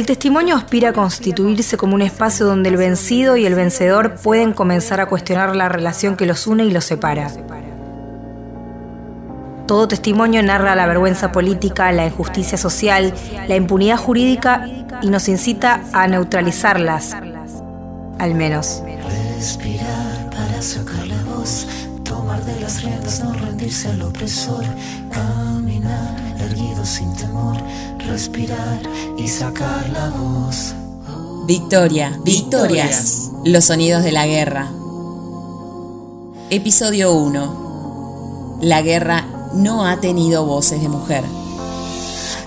El testimonio aspira a constituirse como un espacio donde el vencido y el vencedor pueden comenzar a cuestionar la relación que los une y los separa. Todo testimonio narra la vergüenza política, la injusticia social, la impunidad jurídica y nos incita a neutralizarlas, al menos. Respirar para sacar la voz, tomar de las riendas, no rendirse al opresor, caminar erguido sin temor, respirar y sacar la voz. Victoria, victorias, los sonidos de la guerra. Episodio 1. La guerra no ha tenido voces de mujer.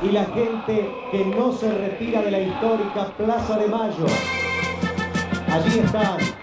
Y la gente que no se retira de la histórica Plaza de Mayo. Allí están.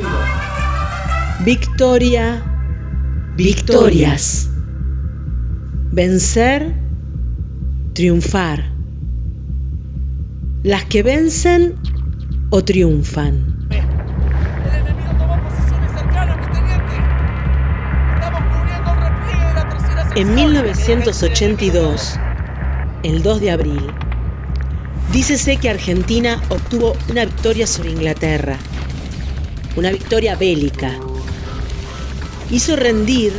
Victoria, victorias. Vencer, triunfar. Las que vencen o triunfan. El enemigo tomó posiciones cercanas, mi teniente. Estamos cubriendo el repliegue de la tercera sección. En 1982, el 2 de abril, dícese que Argentina obtuvo una victoria sobre Inglaterra, una victoria bélica. Hizo rendir,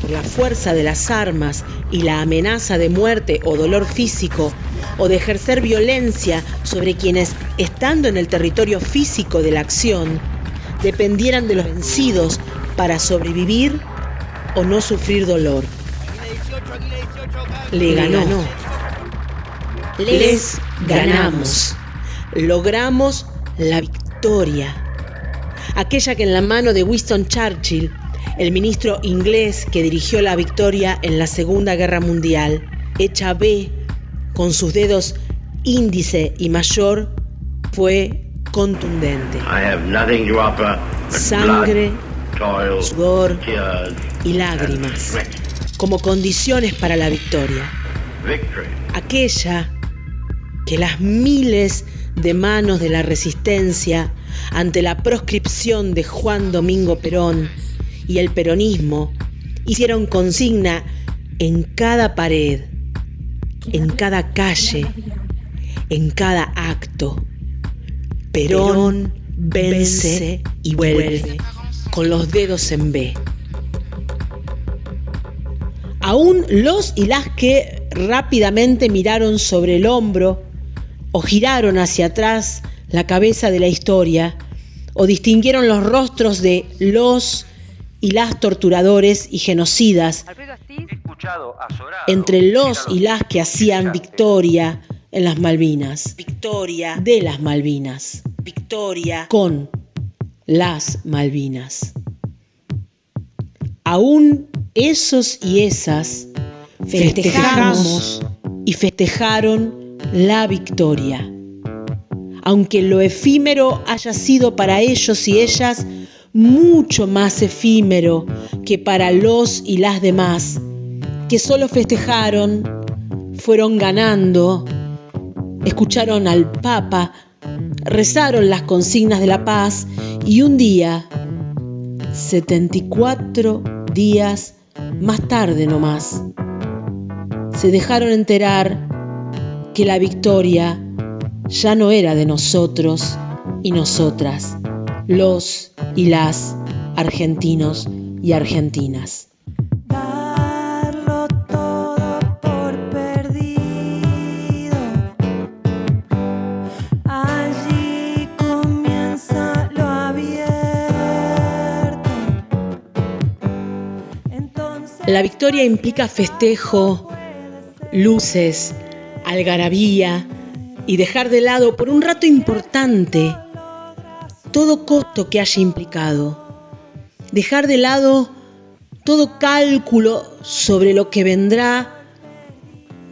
por la fuerza de las armas y la amenaza de muerte o dolor físico, o de ejercer violencia sobre quienes, estando en el territorio físico de la acción, dependieran de los vencidos para sobrevivir o no sufrir dolor. Le ganó. Les ganamos. Logramos la victoria. Aquella que en la mano de Winston Churchill, el ministro inglés que dirigió la victoria en la Segunda Guerra Mundial, hecha B con sus dedos índice y mayor, fue contundente. I have nothing to offer but Sangre, blood, toil, sudor tears, y lágrimas como condiciones para la victoria. Victory. aquella que las miles de manos de la resistencia ante la proscripción de Juan Domingo Perón y el peronismo hicieron consigna en cada pared, en cada calle, en cada acto. Perón vence y vuelve con los dedos en B. Aún los y las que rápidamente miraron sobre el hombro o giraron hacia atrás la cabeza de la historia o distinguieron los rostros de los y las torturadores y genocidas entre los y las que hacían victoria en las Malvinas. Victoria de las Malvinas. Victoria con las Malvinas. Aún esos y esas festejamos y festejaron la victoria. Aunque lo efímero haya sido para ellos y ellas mucho más efímero que para los y las demás, que solo festejaron, fueron ganando, escucharon al Papa, rezaron las consignas de la paz y un día, 74 días más tarde nomás, se dejaron enterar que la victoria ya no era de nosotros y nosotras, los y las argentinos y argentinas. Darlo todo por perdido. Allí comienza lo abierto. Entonces La victoria implica festejo, luces, algarabía y dejar de lado por un rato importante todo costo que haya implicado. Dejar de lado todo cálculo sobre lo que vendrá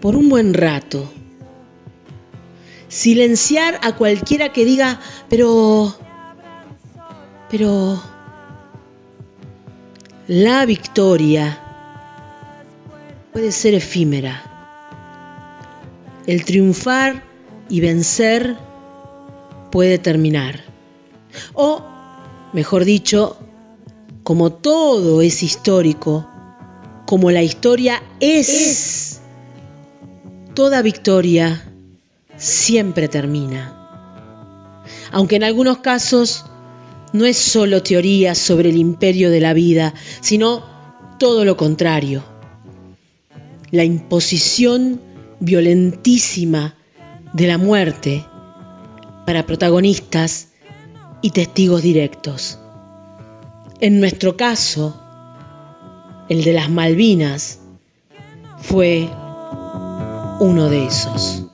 por un buen rato. silenciar a cualquiera que diga, pero, pero, la victoria puede ser efímera. El triunfar y vencer puede terminar. O, mejor dicho, como todo es histórico, como la historia es, toda victoria siempre termina. Aunque en algunos casos no es solo teoría sobre el imperio de la vida, sino todo lo contrario. La imposición violentísima de la muerte para protagonistas y testigos directos. En nuestro caso, el de las Malvinas, fue uno de esos.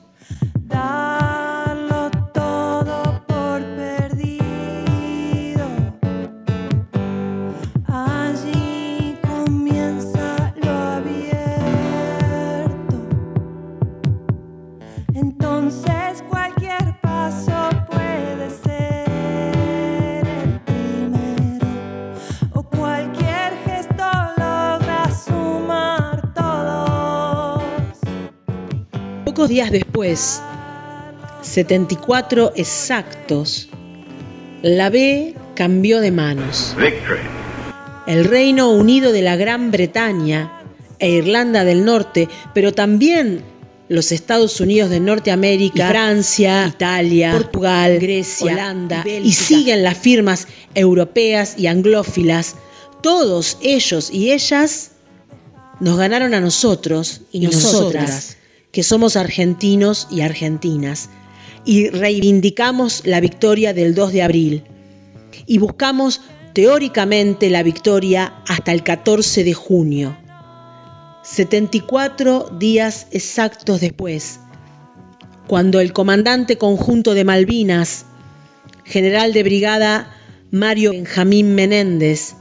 Días después, 74 exactos, la B cambió de manos. Victory. El Reino Unido de la Gran Bretaña e Irlanda del Norte, pero también los Estados Unidos de Norteamérica, y Francia, Italia, Portugal, Grecia, Holanda, y siguen las firmas europeas y anglófilas, todos ellos y ellas nos ganaron a nosotros y, nosotras, que somos argentinos y argentinas, y reivindicamos la victoria del 2 de abril, y buscamos teóricamente la victoria hasta el 14 de junio. 74 días exactos después, cuando el comandante conjunto de Malvinas, general de brigada Mario Benjamín Menéndez,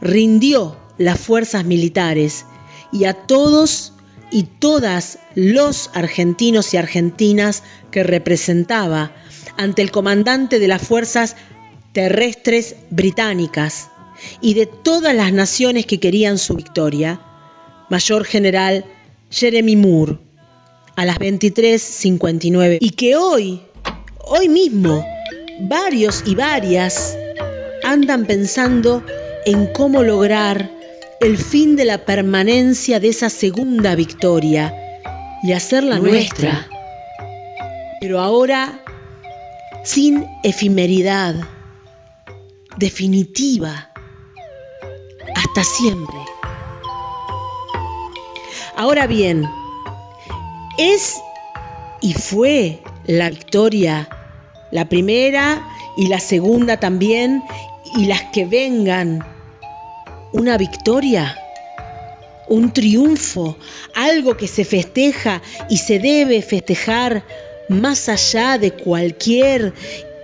rindió las fuerzas militares y a todos y todas los argentinos y argentinas que representaba ante el comandante de las fuerzas terrestres británicas y de todas las naciones que querían su victoria, Mayor General Jeremy Moore, a las 23.59, y que hoy, hoy mismo, varios y varias andan pensando en cómo lograr el fin de la permanencia de esa segunda victoria y hacerla nuestra. Pero ahora sin efemeridad, definitiva, hasta siempre. Ahora bien, es y fue la victoria, la primera y la segunda también, y las que vengan, una victoria, un triunfo, algo que se festeja y se debe festejar más allá de cualquier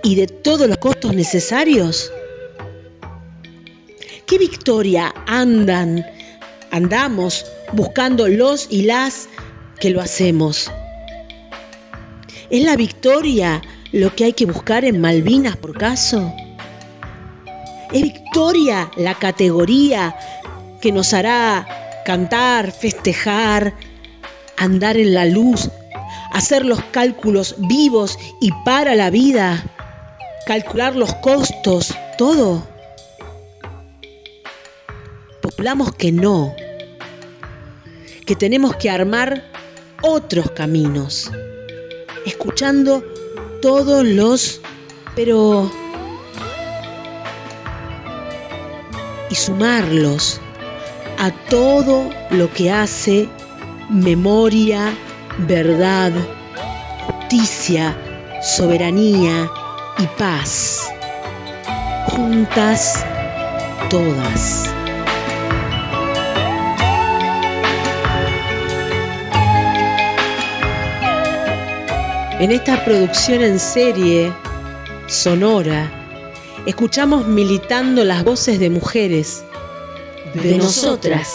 y de todos los costos necesarios. ¿Qué victoria andan, andamos buscando los y las que lo hacemos? ¿Es la victoria lo que hay que buscar en Malvinas por caso? ¿Es victoria la categoría que nos hará cantar, festejar, andar en la luz, hacer los cálculos vivos y para la vida, calcular los costos, todo? Postulamos que no, que tenemos que armar otros caminos, escuchando todos los, pero y sumarlos a todo lo que hace memoria, verdad, justicia, soberanía y paz. Juntas todas. En esta producción en serie, sonora, escuchamos militando las voces de mujeres, de nosotras,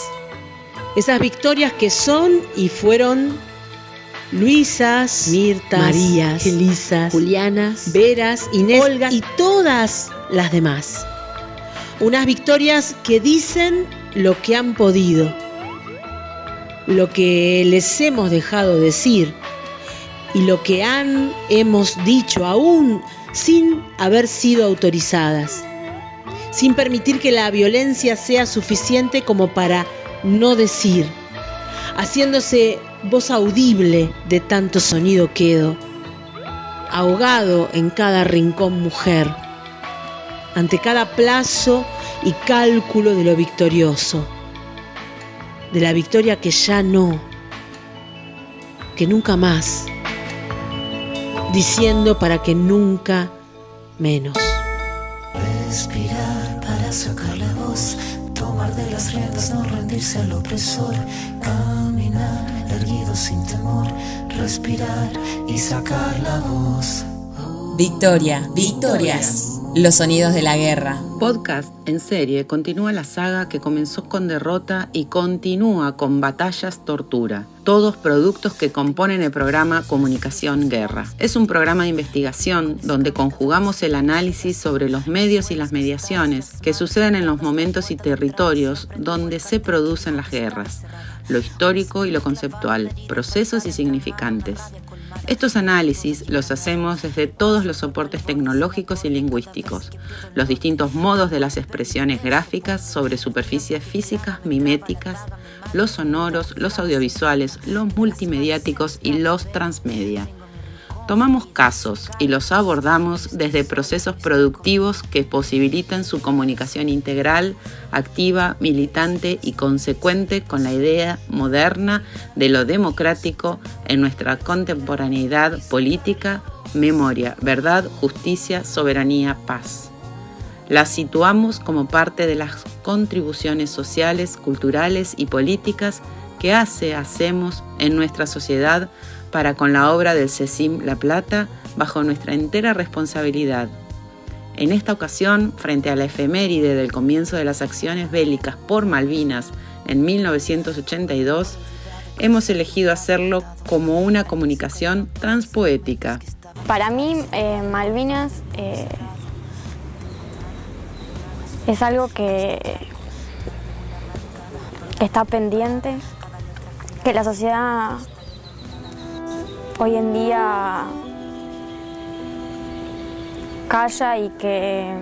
esas victorias que son y fueron Luisas, Mirtas, Marías, Elisas, Julianas, Veras, Inés, Olga y todas las demás. Unas victorias que dicen lo que han podido, lo que les hemos dejado decir y lo que han, hemos dicho aún sin haber sido autorizadas, sin permitir que la violencia sea suficiente como para no decir, haciéndose voz audible de tanto sonido quedo, ahogado en cada rincón mujer, ante cada plazo y cálculo de lo victorioso, de la victoria que ya no, que nunca más, diciendo para que nunca menos. Respirar para sacar la voz, tomar de las riendas, no rendirse al opresor, caminar erguido sin temor, respirar y sacar la voz. Victoria, victorias. Los sonidos de la guerra. Podcast en serie continúa la saga que comenzó con derrota y continúa con batallas tortura. Todos productos que componen el programa Comunicación Guerra. Es un programa de investigación donde conjugamos el análisis sobre los medios y las mediaciones que suceden en los momentos y territorios donde se producen las guerras, lo histórico y lo conceptual, procesos y significantes. Estos análisis los hacemos desde todos los soportes tecnológicos y lingüísticos, los distintos modos de las expresiones gráficas sobre superficies físicas miméticas, los sonoros, los audiovisuales, los multimediáticos y los transmedia. Tomamos casos y los abordamos desde procesos productivos que posibilitan su comunicación integral, activa, militante y consecuente con la idea moderna de lo democrático en nuestra contemporaneidad política, memoria, verdad, justicia, soberanía, paz. La situamos como parte de las contribuciones sociales, culturales y políticas que hace, hacemos en nuestra sociedad para con la obra del CECIM La Plata bajo nuestra entera responsabilidad. En esta ocasión, frente a la efeméride del comienzo de las acciones bélicas por Malvinas en 1982, hemos elegido hacerlo como una comunicación transpoética. Para mí, eh, Malvinas eh, es algo que, que está pendiente, que la sociedad hoy en día calla y que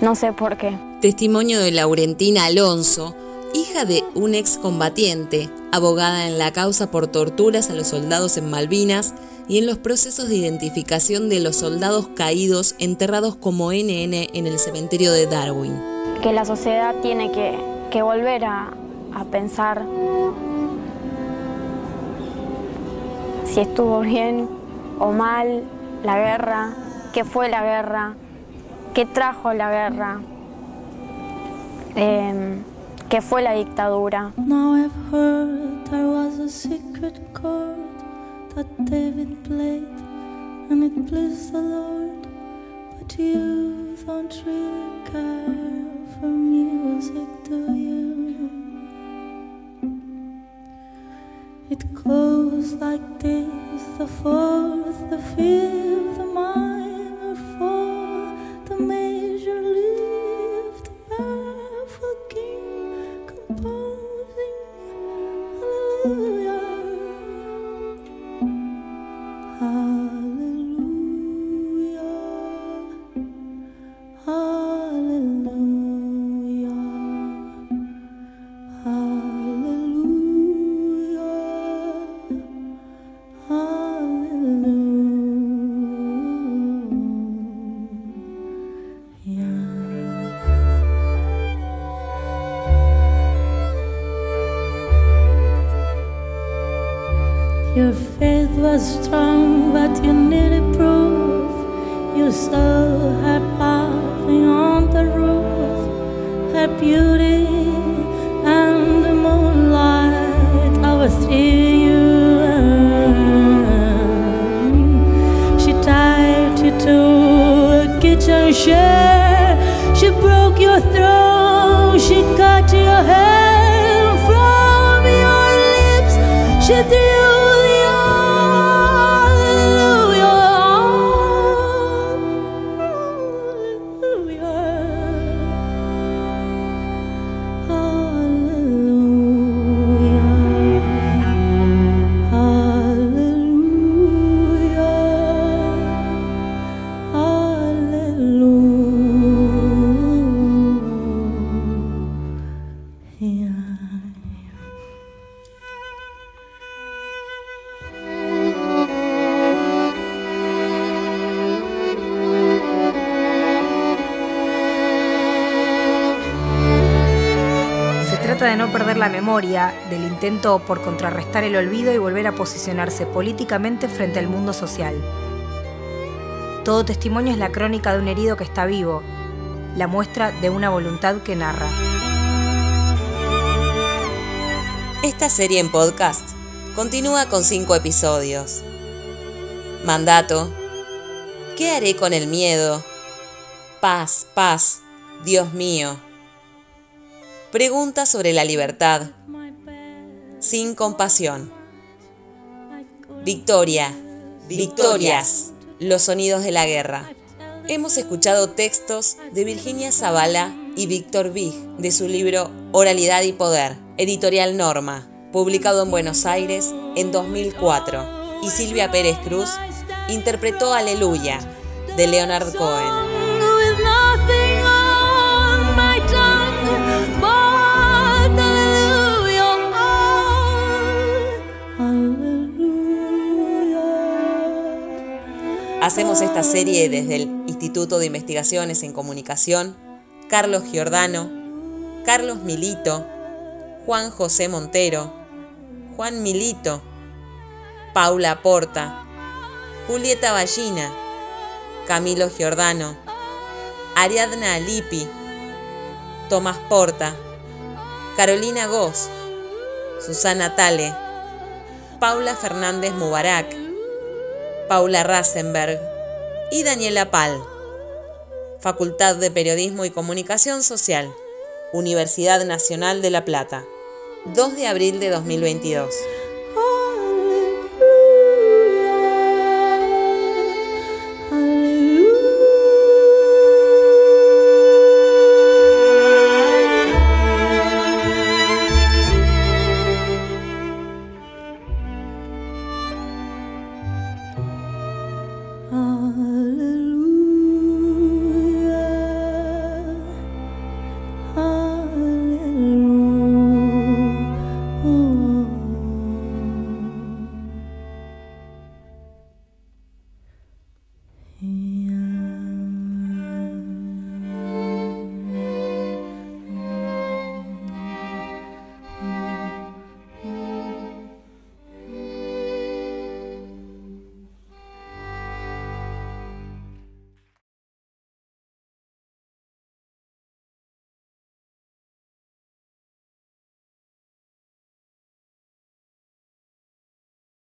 no sé por qué. Testimonio de Laurentina Alonso, hija de un excombatiente, abogada en la causa por torturas a los soldados en Malvinas y en los procesos de identificación de los soldados caídos enterrados como NN en el cementerio de Darwin. Que la sociedad tiene que, que volver a, a pensar si estuvo bien o mal la guerra, qué fue la guerra, qué trajo la guerra, eh, qué fue la dictadura. You don't really care for music, do you? It goes like this the fourth, the fifth, Your faith was strong, but you needed proof. You saw her laughing on the roof, her beauty and the moonlight overthrew you. She tied you to a kitchen chair. She broke your throat. She cut your hair from your lips. She de no perder la memoria, del intento por contrarrestar el olvido y volver a posicionarse políticamente frente al mundo social. Todo testimonio es la crónica de un herido que está vivo, la muestra de una voluntad que narra. Esta serie en podcast continúa con cinco episodios. Mandato. ¿Qué haré con el miedo? Paz, paz, Dios mío. Pregunta sobre la libertad. Sin compasión. Victoria. Victorias. Los sonidos de la guerra. Hemos escuchado textos de Virginia Zavala y Víctor Vig de su libro Oralidad y Poder, editorial Norma, publicado en Buenos Aires en 2004, y Silvia Pérez Cruz interpretó Aleluya de Leonard Cohen. Hacemos esta serie desde el Instituto de Investigaciones en Comunicación, Carlos Giordano, Carlos Milito, Juan José Montero, Juan Milito, Paula Porta, Julieta Ballina, Camilo Giordano, Ariadna Alipi, Tomás Porta, Carolina Goss, Susana Tale, Paula Fernández Mubarak, Paula Rasenberg y Daniela Pal. Facultad de Periodismo y Comunicación Social, Universidad Nacional de La Plata, 2 de abril de 2022.